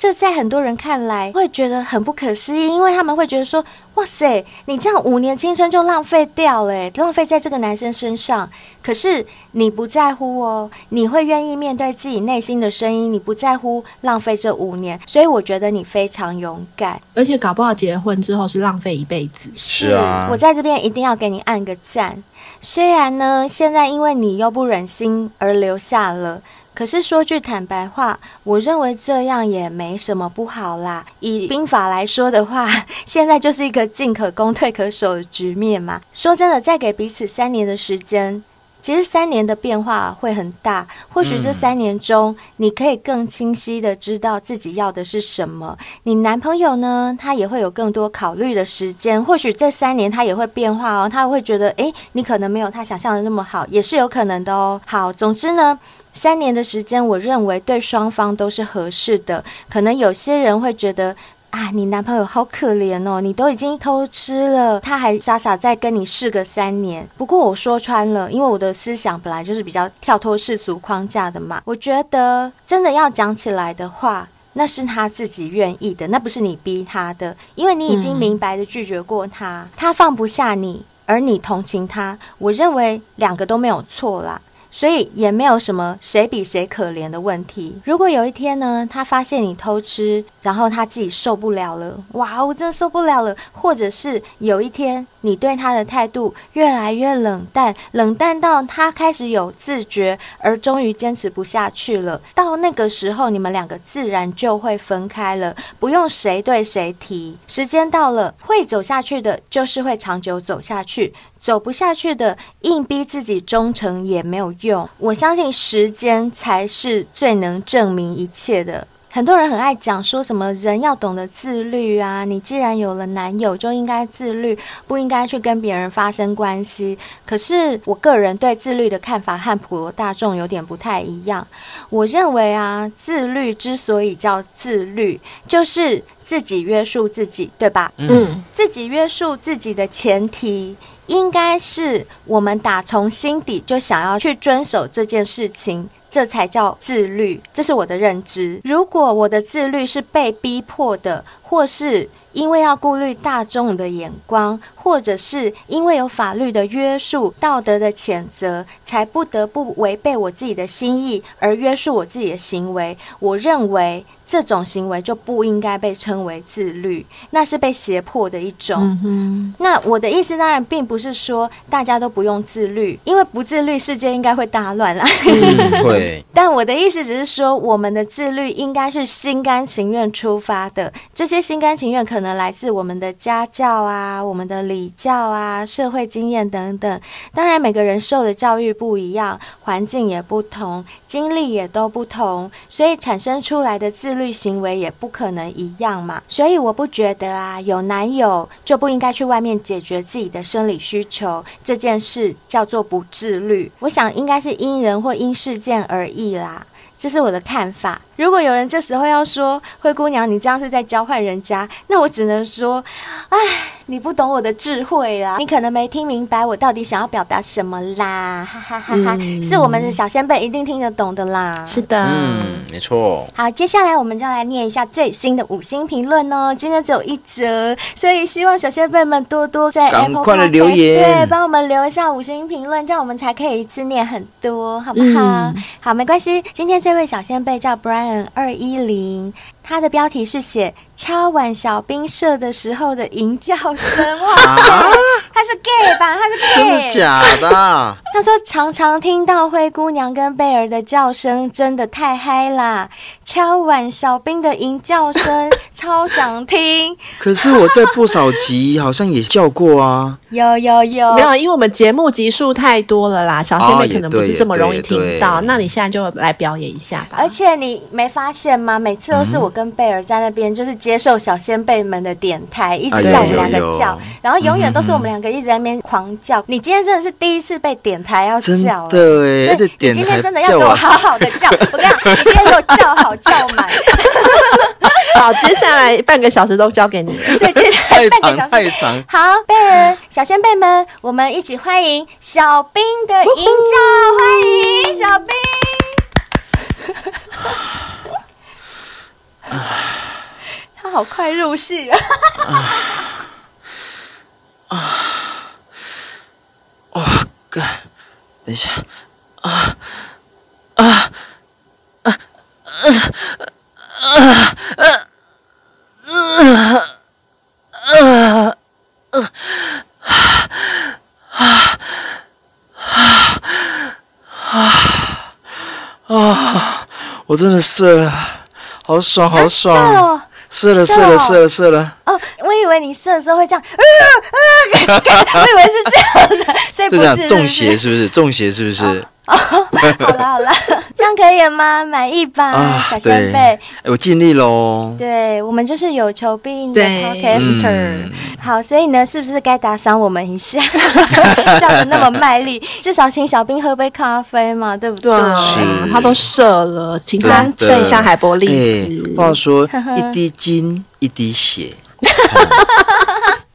这在很多人看来会觉得很不可思议，因为他们会觉得说：“哇塞，你这样五年青春就浪费掉了，浪费在这个男生身上。”可是你不在乎哦，你会愿意面对自己内心的声音，你不在乎浪费这五年，所以我觉得你非常勇敢，而且搞不好结婚之后是浪费一辈子。是啊，我在这边一定要给你按个赞。虽然呢，现在因为你又不忍心而留下了。可是说句坦白话，我认为这样也没什么不好啦。以兵法来说的话，现在就是一个进可攻退可守的局面嘛。说真的，再给彼此三年的时间，其实三年的变化会很大。或许这三年中，你可以更清晰的知道自己要的是什么。你男朋友呢，他也会有更多考虑的时间。或许这三年他也会变化哦，他会觉得，诶，你可能没有他想象的那么好，也是有可能的哦。好，总之呢。三年的时间，我认为对双方都是合适的。可能有些人会觉得啊，你男朋友好可怜哦，你都已经偷吃了，他还傻傻再跟你试个三年。不过我说穿了，因为我的思想本来就是比较跳脱世俗框架的嘛。我觉得真的要讲起来的话，那是他自己愿意的，那不是你逼他的。因为你已经明白的拒绝过他，他放不下你，而你同情他，我认为两个都没有错啦。所以也没有什么谁比谁可怜的问题。如果有一天呢，他发现你偷吃，然后他自己受不了了，哇，我真的受不了了。或者是有一天你对他的态度越来越冷淡，冷淡到他开始有自觉，而终于坚持不下去了。到那个时候，你们两个自然就会分开了，不用谁对谁提。时间到了，会走下去的，就是会长久走下去。走不下去的，硬逼自己忠诚也没有用。我相信时间才是最能证明一切的。很多人很爱讲说什么人要懂得自律啊，你既然有了男友就应该自律，不应该去跟别人发生关系。可是我个人对自律的看法和普罗大众有点不太一样。我认为啊，自律之所以叫自律，就是自己约束自己，对吧？嗯，自己约束自己的前提。应该是我们打从心底就想要去遵守这件事情，这才叫自律。这是我的认知。如果我的自律是被逼迫的，或是因为要顾虑大众的眼光，或者是因为有法律的约束、道德的谴责，才不得不违背我自己的心意而约束我自己的行为，我认为这种行为就不应该被称为自律，那是被胁迫的一种。嗯。那我的意思当然并不是说大家都不用自律，因为不自律，世界应该会大乱啦。嗯，会。但我的意思只是说，我们的自律应该是心甘情愿出发的。这些心甘情愿可能来自我们的家教啊、我们的礼教啊、社会经验等等。当然，每个人受的教育不一样，环境也不同，经历也都不同，所以产生出来的自自律行为也不可能一样嘛。所以我不觉得啊，有男友就不应该去外面解决自己的生理需求，这件事叫做不自律。我想应该是因人或因事件而异啦，这是我的看法。如果有人这时候要说灰姑娘，你这样是在教坏人家，那我只能说，哎，你不懂我的智慧啦，你可能没听明白我到底想要表达什么啦，哈哈哈哈！嗯、是我们的小先辈一定听得懂的啦。是的，嗯，没错。好，接下来我们就来念一下最新的五星评论哦。今天只有一则，所以希望小先辈们多多在 Apple 赶快的留言，对，帮我们留一下五星评论，这样我们才可以一次念很多，好不好？嗯、好，没关系。今天这位小先辈叫 Brian。二一零，他的标题是写敲碗小兵射的时候的吟叫声哇，他是 gay 吧？他是 gay，真的假的？他说常常听到灰姑娘跟贝儿的叫声，真的太嗨啦！敲碗小兵的吟叫声 超想听。可是我在不少集好像也叫过啊，有有有，没有？因为我们节目集数太多了啦，小仙妹可能不是这么容易听到。那你现在就来表演一下吧。而且你没发现吗？每次都是我跟贝尔在那边，就是接受小仙贝们的点台，一直叫我们两个叫，然后永远都是我们两个一直在那边狂叫。你今天真的是第一次被点台要叫，对，而且你今天真的要给我好好的叫。我跟你讲，你今天给我叫好。叫满，好，接下来半个小时都交给你了。对，接下来半个小时太长太长。好，贝尔小仙贝们，我们一起欢迎小兵的吟叫，欢迎小兵。好快入戏啊！啊！哇，干！等一下，啊啊！啊啊啊啊啊啊啊啊啊啊！我真的射了，好爽，好爽！是了，是了，是了，射了！哦，我以为你射的时候会这样，呃呃，我以为是这样的，所以不是中邪，是不是？中邪是不是？哦，好了好了，这样可以吗？满意吧，啊、小仙贝？哎，我尽力喽。对，我们就是有求必应的 Podcaster。嗯、好，所以呢，是不是该打赏我们一下？笑得那么卖力，至少请小兵喝杯咖啡嘛，对不对？是，他都射了，请他剩一下海波利斯。话说，一滴精，一滴血。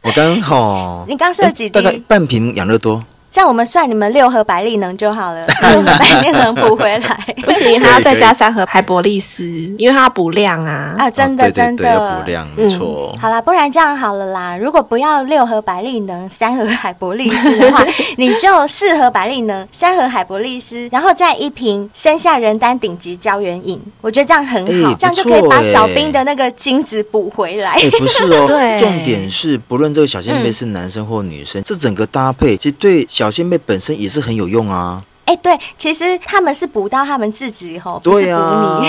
我刚好，你刚射几滴？大概半瓶养乐多。这样我们算你们六盒百利能就好了，六盒百利能补回来。不行，还要再加三盒海博利斯，因为它要补量啊。啊，真的真的要补量，没错。好啦，不然这样好了啦。如果不要六盒百利能，三盒海博利斯的话，你就四盒百利能，三盒海博利斯，然后再一瓶山下人丹顶级胶原饮。我觉得这样很好，这样就可以把小兵的那个精子补回来。哎，不是哦，对，重点是不论这个小仙贝是男生或女生，这整个搭配其实对。小仙妹本身也是很有用啊。哎，欸、对，其实他们是补到他们自己吼，对啊、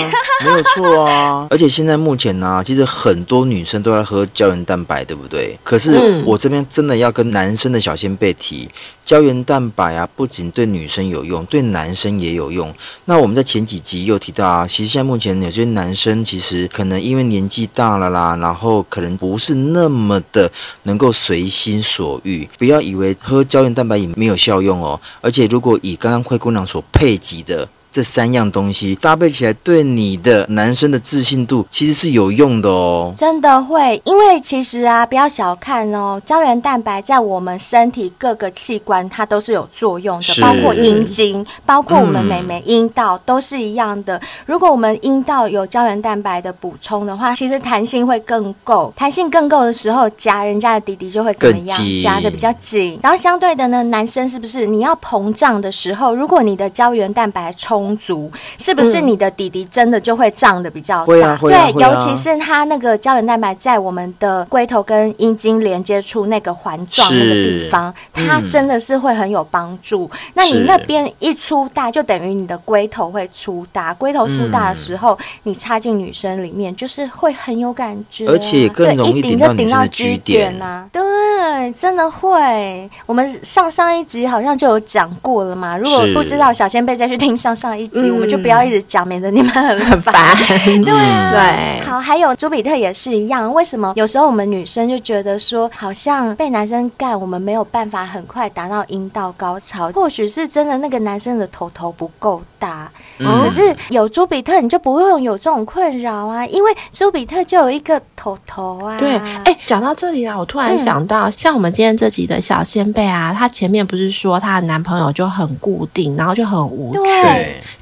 没有错啊。而且现在目前呢、啊，其实很多女生都在喝胶原蛋白，对不对？可是我这边真的要跟男生的小仙贝提，胶原蛋白啊，不仅对女生有用，对男生也有用。那我们在前几集又提到啊，其实现在目前有些男生其实可能因为年纪大了啦，然后可能不是那么的能够随心所欲。不要以为喝胶原蛋白也没有效用哦，而且如果以刚刚。灰姑娘所配给的这三样东西搭配起来，对你的男生的自信度其实是有用的哦。真的会，因为其实啊，不要小看哦，胶原蛋白在我们身体各个器官它都是有作用的，包括阴茎，包括我们美眉阴道、嗯、都是一样的。如果我们阴道有胶原蛋白的补充的话，其实弹性会更够，弹性更够的时候，夹人家的弟弟就会怎么样？紧夹的比较紧。然后相对的呢，男生是不是你要膨胀的时候，如果你的胶原蛋白充充足，是不是你的弟弟真的就会胀的比较大？会啊，会啊，对，尤其是他那个胶原蛋白在我们的龟头跟阴茎连接处那个环状那个地方，它真的是会很有帮助。那你那边一粗大，就等于你的龟头会粗大，龟头粗大的时候，你插进女生里面就是会很有感觉，而且更容易顶到女生的 G 点呐。对，真的会。我们上上一集好像就有讲过了嘛。如果不知道小仙贝再去听上上一集，我们就不要一直讲，免得你们很很烦。对啊，对。好，还有朱比特也是一样。为什么有时候我们女生就觉得说，好像被男生干，我们没有办法很快达到阴道高潮？或许是真的那个男生的头头不够大。嗯、可是有朱比特，你就不会有这种困扰啊，因为朱比特就有一个头头啊。对，哎、欸，讲到这里啊，我突然想到，嗯、像我们今天这集的小仙贝啊，她前面不是说她的男朋友就很固定，然后就很无趣。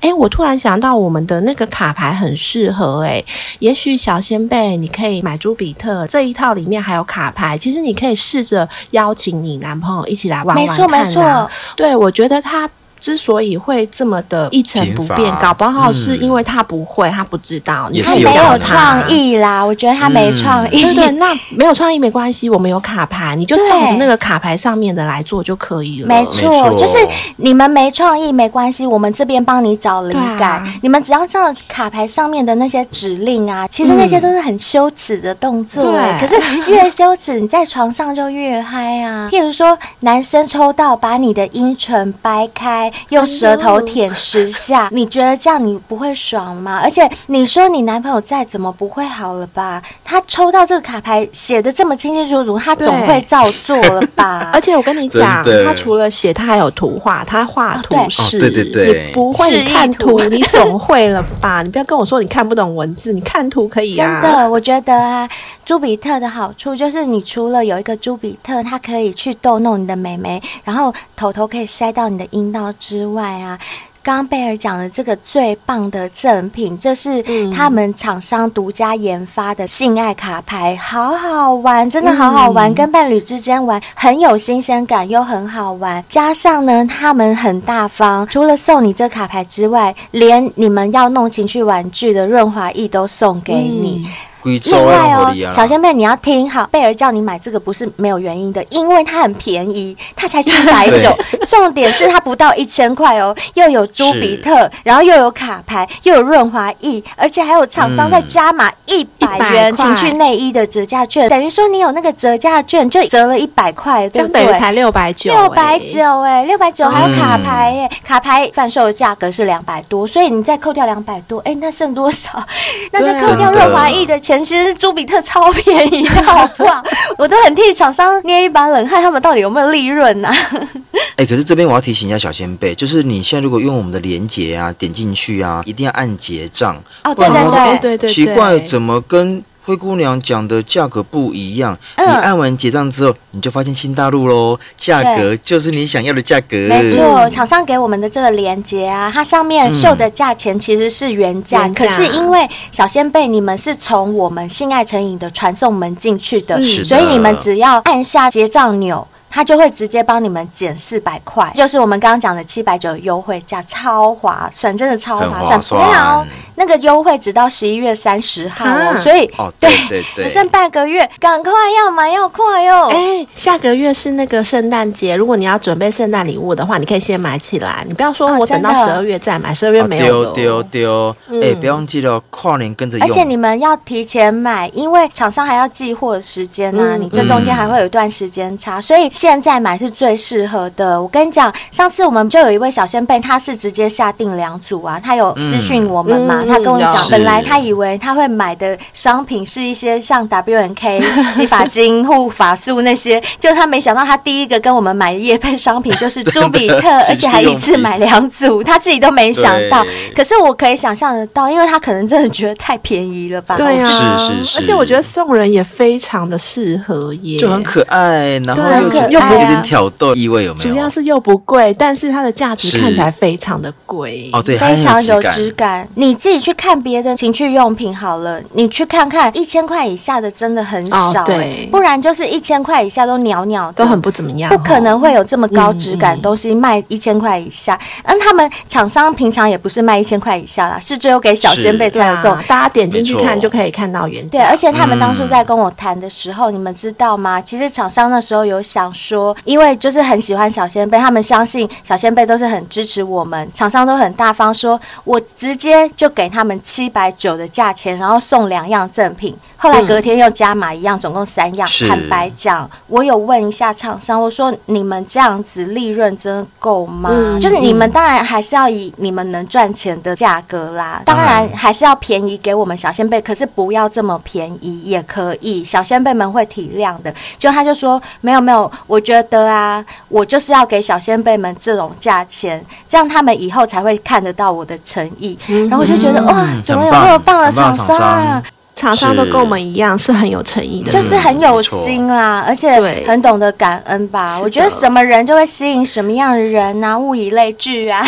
哎、欸，我突然想到，我们的那个卡牌很适合哎、欸，也许小仙贝你可以买朱比特这一套，里面还有卡牌，其实你可以试着邀请你男朋友一起来玩玩看、啊。没错，没错。对，我觉得他。之所以会这么的一成不变，搞不好是因为他不会，他不知道，你他没有创意啦。我觉得他没创意，对，那没有创意没关系，我们有卡牌，你就照着那个卡牌上面的来做就可以了。没错，就是你们没创意没关系，我们这边帮你找灵感。你们只要照卡牌上面的那些指令啊，其实那些都是很羞耻的动作，对。可是越羞耻，你在床上就越嗨啊。譬如说，男生抽到把你的阴唇掰开。用舌头舔十下，你觉得这样你不会爽吗？而且你说你男朋友再怎么不会好了吧？他抽到这个卡牌写的这么清清楚楚，他总会照做了吧？而且我跟你讲，他除了写，他还有图画，他画图示。对对对，你不会看图，你总会了吧？你不要跟我说你看不懂文字，你看图可以啊。真的，我觉得啊，朱比特的好处就是，你除了有一个朱比特，它可以去逗弄你的美眉，然后头头可以塞到你的阴道之外啊，刚刚贝尔讲的这个最棒的赠品，这是他们厂商独家研发的性爱卡牌，好好玩，真的好好玩，嗯、跟伴侣之间玩很有新鲜感又很好玩。加上呢，他们很大方，除了送你这卡牌之外，连你们要弄情趣玩具的润滑液都送给你。嗯另外哦，小仙妹，你要听好，贝儿叫你买这个不是没有原因的，因为它很便宜，它才七百九，重点是它不到一千块哦，又有朱比特，然后又有卡牌，又有润滑液，而且还有厂商在加码一百元情趣内衣的折价券，等于说你有那个折价券就折了一百块，对不对？才六百九，六百九哎，六百九还有卡牌哎，嗯、卡牌贩售的价格是两百多，所以你再扣掉两百多，哎，那剩多少？那再扣掉润滑液的钱。其实朱比特超便宜的，好不好？我都很替厂商捏一把冷汗，他们到底有没有利润呢？哎，可是这边我要提醒一下小仙贝，就是你现在如果用我们的连结啊，点进去啊，一定要按结账哦。对对对对对对，奇怪，怎么跟？灰姑娘讲的价格不一样，你按完结账之后，你就发现新大陆喽，价格就是你想要的价格。没错，厂商给我们的这个链接啊，它上面秀的价钱其实是原价，可是因为小仙贝你们是从我们性爱成瘾的传送门进去的，所以你们只要按下结账钮。他就会直接帮你们减四百块，就是我们刚刚讲的七百九优惠价，超划算，真的超划算。没有，那个优惠直到十一月三十号哦，所以哦对对对，只剩半个月，赶快要买要快哟！哎，下个月是那个圣诞节，如果你要准备圣诞礼物的话，你可以先买起来，你不要说我等到十二月再买，十二月没有了。丢丢丢！哎，不要忘记了，跨年跟着用。而且你们要提前买，因为厂商还要寄货的时间呢，你这中间还会有一段时间差，所以。现在买是最适合的。我跟你讲，上次我们就有一位小仙贝，他是直接下定两组啊，他有私讯我们嘛，嗯、他跟我讲，本来他以为他会买的商品是一些像 W N K 洗发精、护发素那些，就他没想到他第一个跟我们买的夜配商品就是朱比特，而且还一次买两组，他自己都没想到。可是我可以想象得到，因为他可能真的觉得太便宜了吧？对啊，是是是，而且我觉得送人也非常的适合耶，就很可爱，然后又。又有点挑逗意味，有没有？主要是又不贵，但是它的价值看起来非常的贵哦，对，非常有质感。你自己己去看别的情趣用品好了，你去看看一千块以下的真的很少，欸，对，不然就是一千块以下都鸟鸟的，都很不怎么样，不可能会有这么高质感东西卖一千块以下。嗯，他们厂商平常也不是卖一千块以下啦，是只有给小仙贝才有这种，啊，大家点进去看就可以看到原价。对，而且他们当初在跟我谈的时候，嗯，你们知道吗？其实厂商那时候有想说，因为就是很喜欢小仙贝，他们相信小仙贝都是很支持我们，厂商都很大方说，说我直接就给他们七百九的价钱，然后送两样赠品。后来隔天又加码一样，总共三样。坦白讲，我有问一下厂商，我说你们这样子利润真的够吗？嗯、就是你们当然还是要以你们能赚钱的价格啦，当然还是要便宜给我们小仙贝，可是不要这么便宜也可以，小仙贝们会体谅的。就他就说没有没有，我觉得啊，我就是要给小仙贝们这种价钱，这样他们以后才会看得到我的诚意。然后我就觉得哇，怎么有那么棒的厂商啊！厂商都跟我们一样，是很有诚意的，就是很有心啦，而且很懂得感恩吧。我觉得什么人就会吸引什么样的人啊，物以类聚啊。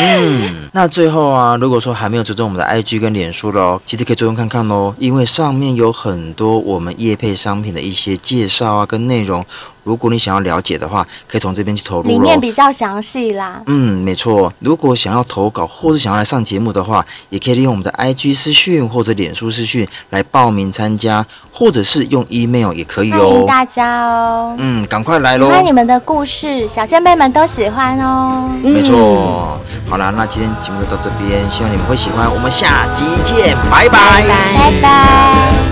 嗯，那最后啊，如果说还没有追踪我们的 IG 跟脸书的哦，其实可以追踪看看哦，因为上面有很多我们业配商品的一些介绍啊，跟内容。如果你想要了解的话，可以从这边去投入。里面比较详细啦。嗯，没错。如果想要投稿或是想要来上节目的话，也可以利用我们的 IG 私讯或者脸书私讯来报名参加，或者是用 email 也可以哦。欢迎大家哦。嗯，赶快来喽！喜欢你们的故事，小仙妹们都喜欢哦。没错。好啦，那今天节目就到这边，希望你们会喜欢。我们下集见，拜拜，拜拜。拜拜。